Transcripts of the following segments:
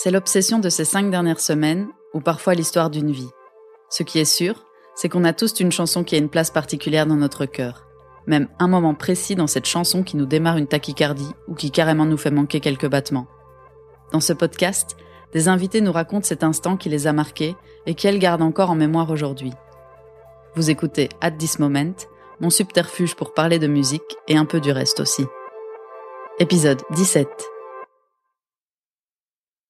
C'est l'obsession de ces cinq dernières semaines, ou parfois l'histoire d'une vie. Ce qui est sûr, c'est qu'on a tous une chanson qui a une place particulière dans notre cœur. Même un moment précis dans cette chanson qui nous démarre une tachycardie ou qui carrément nous fait manquer quelques battements. Dans ce podcast, des invités nous racontent cet instant qui les a marqués et qu'elles gardent encore en mémoire aujourd'hui. Vous écoutez At This Moment, mon subterfuge pour parler de musique et un peu du reste aussi. Épisode 17.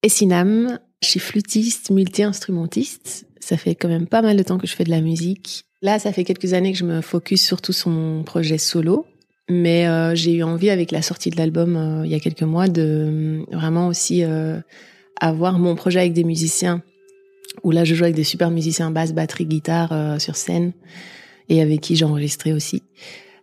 Essinam, je suis flûtiste, multi-instrumentiste. Ça fait quand même pas mal de temps que je fais de la musique. Là, ça fait quelques années que je me focus surtout sur mon projet solo. Mais euh, j'ai eu envie, avec la sortie de l'album euh, il y a quelques mois, de euh, vraiment aussi avoir mon projet avec des musiciens. Où là, je joue avec des super musiciens basse, batterie, guitare sur scène et avec qui j'ai enregistré aussi.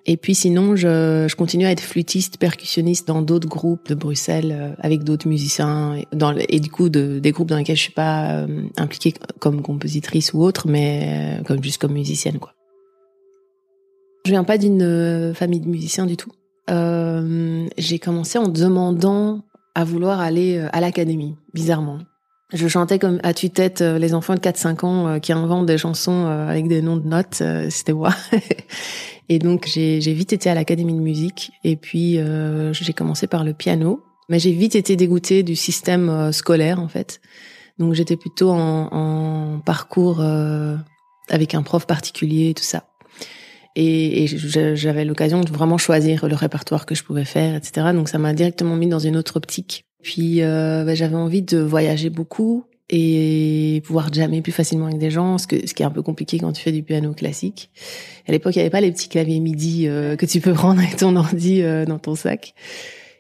Et puis sinon, je, je, continue à être flûtiste, percussionniste dans d'autres groupes de Bruxelles euh, avec d'autres musiciens dans, et du coup de, des groupes dans lesquels je suis pas euh, impliquée comme compositrice ou autre, mais euh, comme juste comme musicienne quoi. Je viens pas d'une famille de musiciens du tout. Euh, j'ai commencé en demandant à vouloir aller à l'académie, bizarrement. Je chantais comme à tue-tête les enfants de 4-5 ans qui inventent des chansons avec des noms de notes, c'était moi. Et donc j'ai vite été à l'académie de musique et puis euh, j'ai commencé par le piano. Mais j'ai vite été dégoûtée du système euh, scolaire en fait. Donc j'étais plutôt en, en parcours euh, avec un prof particulier, tout ça. Et, et j'avais l'occasion de vraiment choisir le répertoire que je pouvais faire, etc. Donc ça m'a directement mis dans une autre optique. Puis euh, bah, j'avais envie de voyager beaucoup et pouvoir jammer plus facilement avec des gens, ce, que, ce qui est un peu compliqué quand tu fais du piano classique. À l'époque, il n'y avait pas les petits claviers MIDI euh, que tu peux prendre avec ton ordi euh, dans ton sac.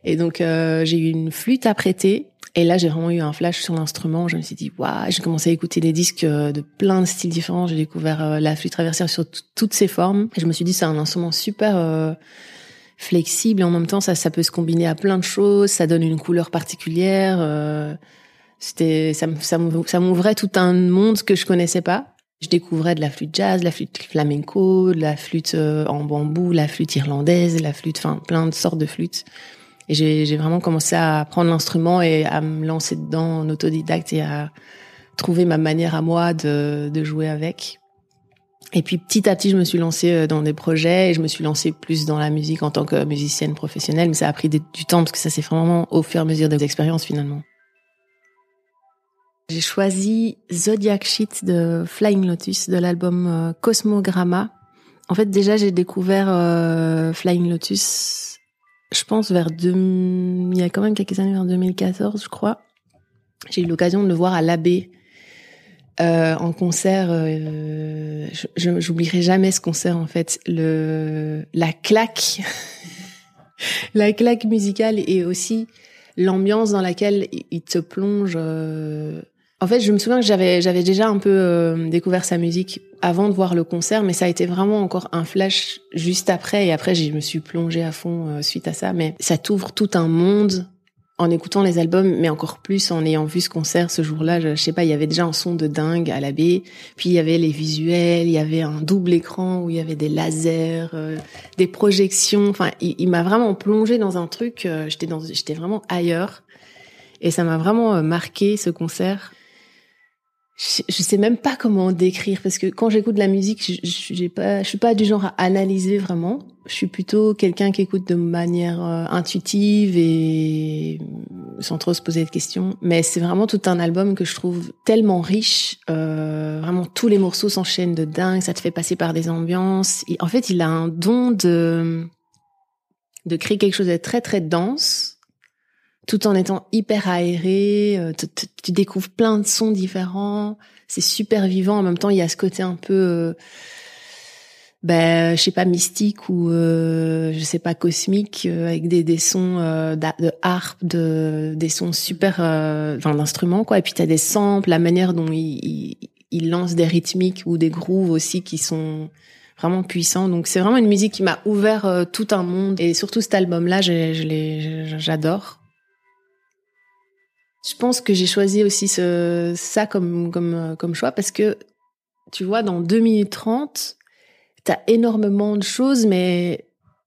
Et donc, euh, j'ai eu une flûte à prêter. Et là, j'ai vraiment eu un flash sur l'instrument. Je me suis dit, waouh, j'ai commencé à écouter des disques de plein de styles différents. J'ai découvert la flûte traversière sur toutes ses formes. Et je me suis dit, c'est un instrument super flexible. En même temps, ça, ça peut se combiner à plein de choses. Ça donne une couleur particulière c'était ça, ça m'ouvrait tout un monde que je connaissais pas. Je découvrais de la flûte jazz, la flûte flamenco, la flûte euh, en bambou, la flûte irlandaise, la flûte, enfin plein de sortes de flûtes. Et j'ai vraiment commencé à prendre l'instrument et à me lancer dedans en autodidacte et à trouver ma manière à moi de, de jouer avec. Et puis petit à petit, je me suis lancée euh, dans des projets et je me suis lancée plus dans la musique en tant que musicienne professionnelle. Mais ça a pris du temps parce que ça s'est vraiment au fur et à mesure des expériences finalement. J'ai choisi Zodiac Shit de Flying Lotus de l'album euh, Cosmogramma. En fait, déjà, j'ai découvert euh, Flying Lotus, je pense vers il y a quand même quelques années, vers 2014, je crois. J'ai eu l'occasion de le voir à l'Abbé euh, en concert. Euh, j'oublierai jamais ce concert en fait. Le la claque, la claque musicale et aussi l'ambiance dans laquelle il te plonge. Euh, en fait, je me souviens que j'avais j'avais déjà un peu euh, découvert sa musique avant de voir le concert, mais ça a été vraiment encore un flash juste après. Et après, je me suis plongée à fond euh, suite à ça. Mais ça t'ouvre tout un monde en écoutant les albums, mais encore plus en ayant vu ce concert ce jour-là. Je, sais pas, il y avait déjà un son de dingue à la baie. Puis il y avait les visuels, il y avait un double écran où il y avait des lasers, euh, des projections. Enfin, il, m'a vraiment plongé dans un truc. j'étais dans, j'étais vraiment ailleurs. Et ça m'a vraiment marqué ce concert je, je sais même pas comment décrire parce que quand j'écoute de la musique, je, j'ai pas, je suis pas du genre à analyser vraiment. Je suis plutôt quelqu'un qui écoute de manière euh, intuitive et sans trop se poser de questions. Mais c'est vraiment tout un album que je trouve tellement riche. Euh, vraiment, tous les morceaux s'enchaînent de dingue. Ça te fait passer par des ambiances. en fait, il a un don de créer quelque chose de très très dense tout en étant hyper aéré. Euh, tu, découvres plein de sons différents. C'est super vivant. En même temps, il y a ce côté un peu, ben, je sais pas, mystique ou euh, je sais pas, cosmique, euh, avec des, des sons de harpe, de, des sons super, enfin, d'instruments, quoi. Et puis, tu as des samples, la manière dont il, il, lance des rythmiques ou des grooves aussi qui sont vraiment puissants. Donc, c'est vraiment une musique qui m'a ouvert tout un monde. Et surtout, cet album-là, j'adore. Je pense que j'ai choisi aussi ce, ça comme, comme, comme choix parce que, tu vois, dans 2 minutes 30, t'as énormément de choses, mais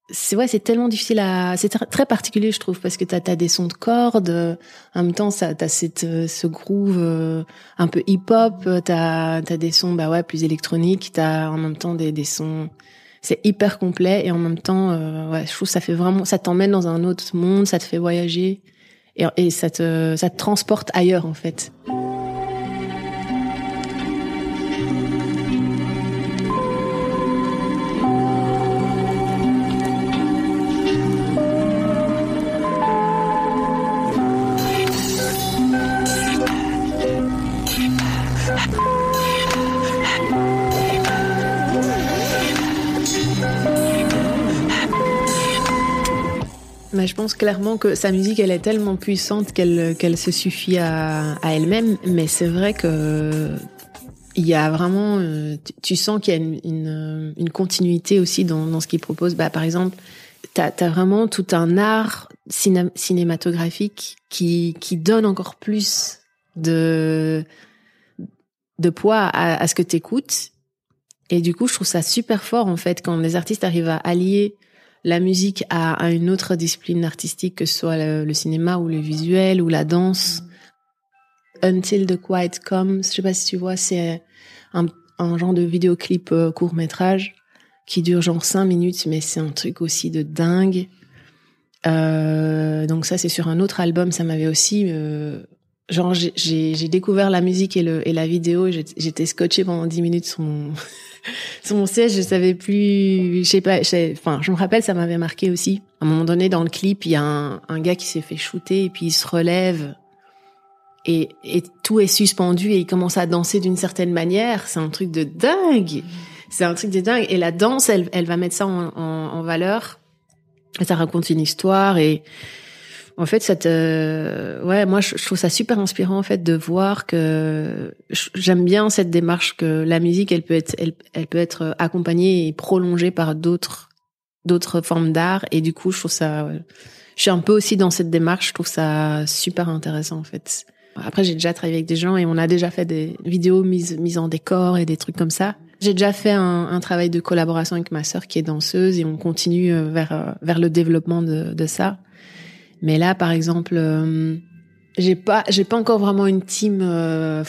c'est ouais, c'est tellement difficile à, c'est très particulier, je trouve, parce que t'as as des sons de cordes, en même temps, ça, t'as cette, ce groove euh, un peu hip-hop, t'as, as des sons, bah ouais, plus électroniques, t'as en même temps des, des sons, c'est hyper complet et en même temps, euh, ouais, je trouve ça fait vraiment, ça t'emmène dans un autre monde, ça te fait voyager et, et ça te, ça te transporte ailleurs en fait. Clairement que sa musique, elle est tellement puissante qu'elle qu'elle se suffit à, elle-même. Mais c'est vrai que il y a vraiment, euh, tu, sens qu'il y a une, une, une, continuité aussi dans, dans ce qu'il propose. Bah, par exemple, tu as, vraiment tout un art cinématographique qui, qui donne encore plus de, de poids à, à ce que tu écoutes. Et du coup, je trouve ça super fort, en fait, quand les artistes arrivent à allier la musique à, une autre discipline artistique, que ce soit le, cinéma ou le visuel ou la danse. Until the Quiet Comes, je sais pas si tu vois, c'est un, genre de vidéoclip euh, court métrage qui dure genre cinq minutes, mais c'est un truc aussi de dingue. Euh, donc ça, c'est sur un autre album, ça m'avait aussi... Euh, genre, j'ai découvert la musique et, et la vidéo, j'étais scotché pendant dix minutes sur mon... sur mon siège, je savais plus, je sais pas, enfin, je me rappelle, ça m'avait marqué aussi. À un moment donné, dans le clip, il y a un, gars qui s'est fait shooter et puis il se relève et, tout est suspendu et il commence à danser d'une certaine manière. C'est un truc de dingue. C'est un truc de dingue. Et la danse, elle, va mettre ça en, en, en valeur. Et ça raconte une histoire et, en fait, cette, ouais, moi, je, trouve ça super inspirant en fait de voir que j'aime bien cette démarche que la musique, elle peut être, elle, elle peut être accompagnée et prolongée par d'autres, d'autres formes d'art. Et du coup, je trouve ça, je suis un peu aussi dans cette démarche. Je trouve ça super intéressant en fait. Après, j'ai déjà travaillé avec des gens et on a déjà fait des vidéos mises, mises en décor et des trucs comme ça. J'ai déjà fait un, un, travail de collaboration avec ma sœur qui est danseuse et on continue euh, vers, euh, vers le développement de, de ça. Mais là, par exemple, euh, j'ai pas, j'ai pas encore vraiment une team euh,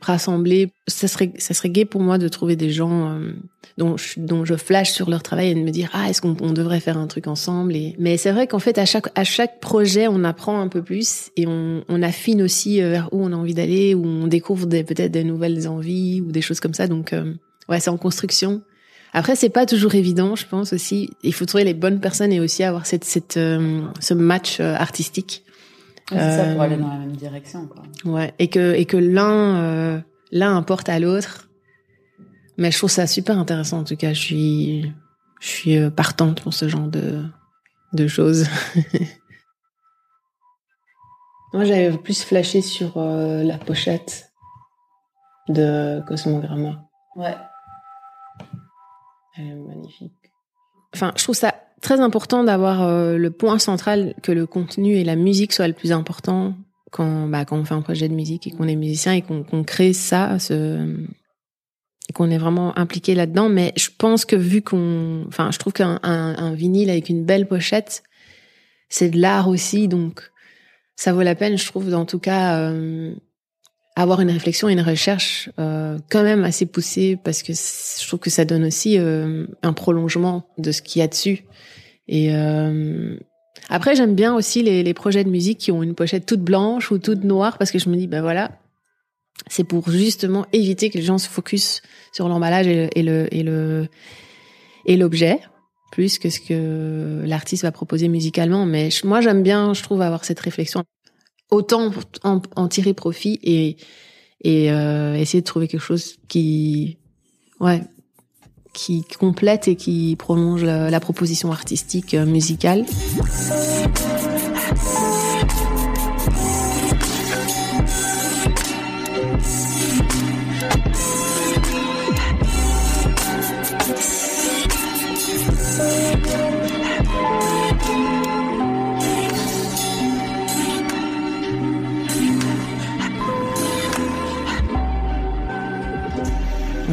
rassemblée. Ça serait, ça serait gai pour moi de trouver des gens euh, dont, je, dont je flash sur leur travail et de me dire ah est-ce qu'on on devrait faire un truc ensemble. Mais c'est vrai qu'en fait à chaque à chaque projet on apprend un peu plus et on, on affine aussi vers où on a envie d'aller, où on découvre peut-être des nouvelles envies ou des choses comme ça. Donc ouais, c'est en construction. Après, c'est pas toujours évident, je pense aussi. Il faut trouver les bonnes personnes et aussi avoir cette, cette euh, ce match euh, artistique. c'est ça pour aller dans la même direction, quoi. Ouais, et que et que l'un euh, l'un importe à l'autre. Mais je trouve ça super intéressant en tout cas. Je suis je suis partante pour ce genre de de choses. Moi, j'avais plus flashé sur la pochette de Cosmogramma. Ouais. Est magnifique. Enfin, je trouve ça très important d'avoir euh, le point central que le contenu et la musique soient le plus important quand, bah, quand on fait un projet de musique et qu'on est musicien et qu'on crée ça, qu'on est vraiment impliqué là-dedans. Mais je pense que vu qu'on, enfin, je trouve qu'un un, un vinyle avec une belle pochette, c'est de l'art aussi, donc ça vaut la peine, je trouve, en tout cas, euh, avoir une réflexion et une recherche euh, quand même assez poussée parce que je trouve que ça donne aussi euh, un prolongement de ce qu'il y a dessus. Et euh, après, j'aime bien aussi les, les, projets de musique qui ont une pochette toute blanche ou toute noire parce que je me dis, ben voilà, c'est pour justement éviter que les gens se focus sur l'emballage et, et le et le et l'objet plus que ce que l'artiste va proposer musicalement. Mais moi, j'aime bien, je trouve, avoir cette réflexion autant en, en, tirer profit et, et euh, essayer de trouver quelque chose qui, ouais, qui complète et qui prolonge la, la proposition artistique euh, musicale.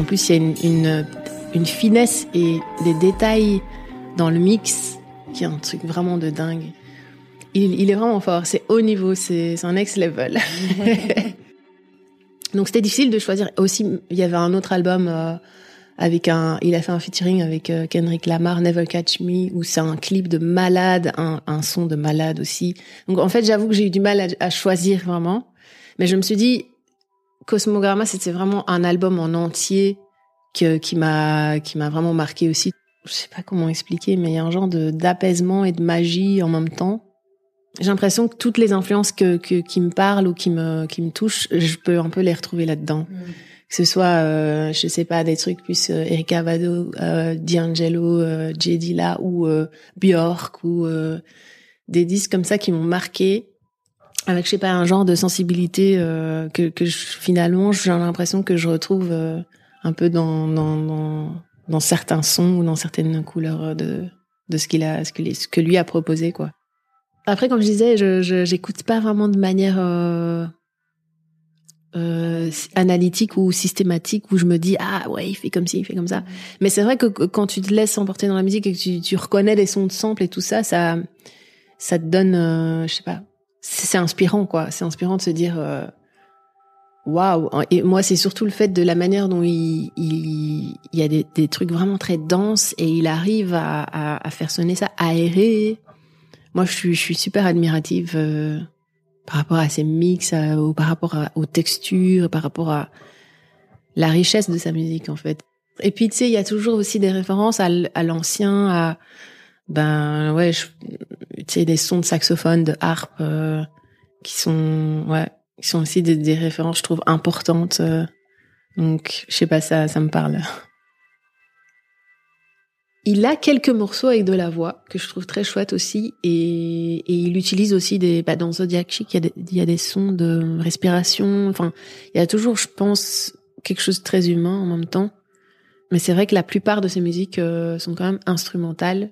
En plus, il y a une, une, finesse et des détails dans le mix qui est un truc vraiment de dingue. Il, il est vraiment fort, c'est haut niveau, c'est un next level. Donc c'était difficile de choisir. Aussi, il y avait un autre album euh, avec un, il a fait un featuring avec euh, Kendrick Lamar, Never Catch Me, où c'est un clip de malade, un, un, son de malade aussi. Donc en fait, j'avoue que j'ai eu du mal à, à, choisir vraiment, mais je me suis dit, Cosmogramma, c'était vraiment un album en entier que, qui m'a, qui m'a vraiment marqué aussi. Je sais pas comment expliquer, mais il y a un genre de d'apaisement et de magie en même temps j'ai l'impression que toutes les influences que, que, qui me parlent ou qui me qui me touchent, je peux un peu les retrouver là-dedans. Mm. Que ce soit, euh, je sais pas, des trucs plus euh, Erika Vado, euh, D'Angelo, euh, J. Dilla ou euh, Björk ou euh, des disques comme ça qui m'ont marqué avec je sais pas un genre de sensibilité que, que je, finalement j'ai l'impression que je retrouve un peu dans, dans, dans dans certains sons ou dans certaines couleurs de de ce qu'il a ce que, ce que lui a proposé quoi. Après, comme je disais, je j'écoute pas vraiment de manière euh, euh, analytique ou systématique où je me dis ah ouais il fait comme ci, il fait comme ça. Mais c'est vrai que quand tu te laisses emporter dans la musique et que tu, tu reconnais les sons de sample et tout ça, ça ça te donne, euh, je sais pas, c'est inspirant quoi. C'est inspirant de se dire euh, waouh. Et moi, c'est surtout le fait de la manière dont il, il, il y a des, des, trucs vraiment très denses et il arrive à, à, à faire sonner ça aéré, moi, je suis, je suis super admirative euh, par rapport à ses mix, ou par rapport aux textures, par rapport à la richesse de sa musique, en fait. Et puis, tu sais, il y a toujours aussi des références à, l'ancien, à ben ouais, tu sais, des sons de saxophone, de harpe, euh, qui sont ouais, qui sont aussi des, références, je trouve, importantes. Euh. donc, je sais pas, ça, ça me parle. Il a quelques morceaux avec de la voix que je trouve très chouette aussi et, et il utilise aussi des bah dans Zodiac Chic il y, a des, il y a des sons de respiration enfin il y a toujours je pense quelque chose de très humain en même temps mais c'est vrai que la plupart de ces musiques euh, sont quand même instrumentales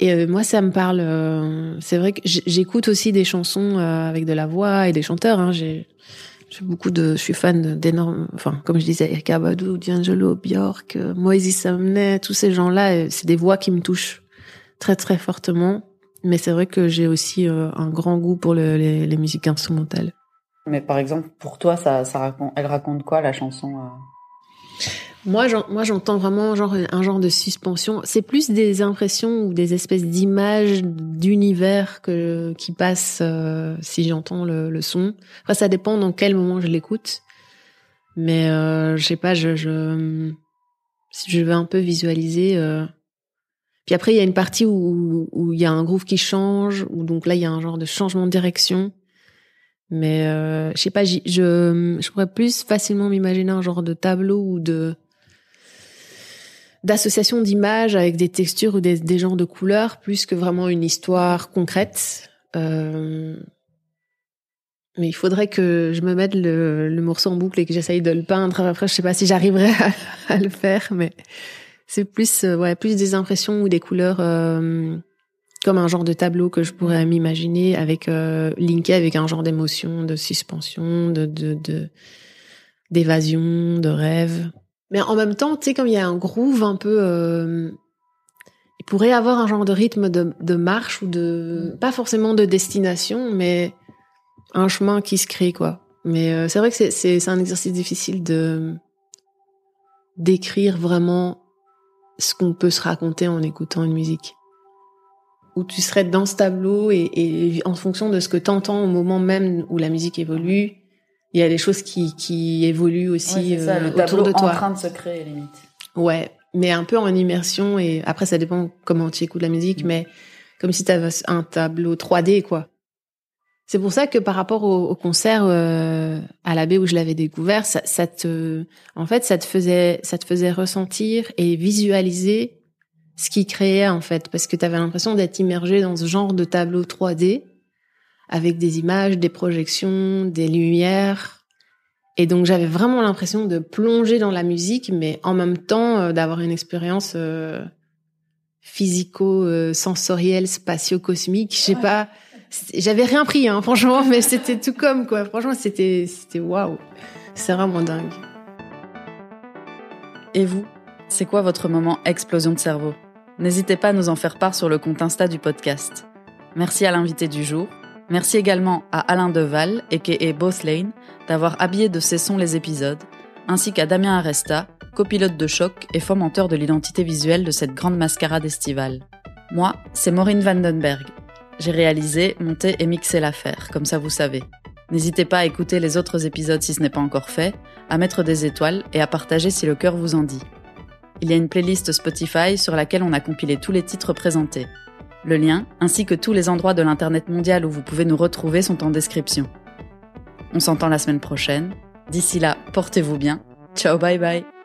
et euh, moi ça me parle euh, c'est vrai que j'écoute aussi des chansons avec de la voix et des chanteurs hein, j'ai beaucoup de, je suis fan d'énormes, enfin, comme je disais, Erika Badu, D'Angelo, Björk, euh, Moïse Samnet, tous ces gens-là, euh, c'est des voix qui me touchent très très fortement. Mais c'est vrai que j'ai aussi euh, un grand goût pour le, les, les, musiques instrumentales. Mais par exemple, pour toi, ça, ça raconte, elle raconte quoi la chanson moi, j'entends vraiment genre un genre de suspension. C'est plus des impressions ou des espèces d'images d'univers que qui passent euh, si j'entends le, son. Enfin, ça dépend dans quel moment je l'écoute. Mais euh, je sais pas, je, je vais un peu visualiser. Euh... Puis après, il y a une partie où où il y a un groove qui change, ou donc là, il y a un genre de changement de direction. Mais euh, je sais pas, je je pourrais plus facilement m'imaginer un genre de tableau ou de d'association d'images avec des textures ou des, des, genres de couleurs plus que vraiment une histoire concrète. Euh, mais il faudrait que je me mette le, le morceau en boucle et que j'essaye de le peindre. Après, je sais pas si j'arriverai à, le faire, mais c'est plus, euh, ouais, plus des impressions ou des couleurs euh, comme un genre de tableau que je pourrais m'imaginer avec euh, linké avec un genre d'émotion, de suspension, de d'évasion, de, de rêve. Mais en même temps, tu sais, comme il y a un groove un peu, euh, il pourrait avoir un genre de rythme de, de marche ou de, pas forcément de destination, mais un chemin qui se crée, quoi. Mais euh, c'est vrai que c'est, c'est, c'est un exercice difficile de d'écrire vraiment ce qu'on peut se raconter en écoutant une musique. Où tu serais dans ce tableau et, et en fonction de ce que t'entends au moment même où la musique évolue, il y a des choses qui, qui évoluent aussi ça, euh, le autour de toi. en train de se créer limite. Ouais, mais un peu en immersion et après ça dépend comment tu écoutes la musique, mm. mais comme si tu avais un tableau 3D quoi. C'est pour ça que par rapport au, au concert euh, à la baie où je l'avais découvert, ça, ça, te, en fait, ça te faisait, ça te faisait ressentir et visualiser ce qui créait en fait, parce que tu avais l'impression d'être immergé dans ce genre de tableau 3D avec des images, des projections, des lumières. Et donc j'avais vraiment l'impression de plonger dans la musique, mais en même temps euh, d'avoir une expérience euh, physico-sensorielle, spatio-cosmique. Je sais pas, j'avais rien pris, hein, franchement, mais c'était tout comme quoi. Franchement, c'était c'était waouh, c'est vraiment dingue. Et vous, c'est quoi votre moment explosion de cerveau? N'hésitez pas à nous en faire part sur le compte Insta du podcast. Merci à l'invité du jour. Merci également à Alain Deval, a.k.a. Both Lane, d'avoir habillé de ses sons les épisodes, ainsi qu'à Damien Aresta, copilote de choc et fomenteur de l'identité visuelle de cette grande mascarade estivale. Moi, c'est Maureen Vandenberg. J'ai réalisé, monté et mixé l'affaire, comme ça vous savez. N'hésitez pas à écouter les autres épisodes si ce n'est pas encore fait, à mettre des étoiles et à partager si le cœur vous en dit. Il y a une playlist Spotify sur laquelle on a compilé tous les titres présentés. Le lien, ainsi que tous les endroits de l'Internet mondial où vous pouvez nous retrouver sont en description. On s'entend la semaine prochaine. D'ici là, portez-vous bien. Ciao, bye bye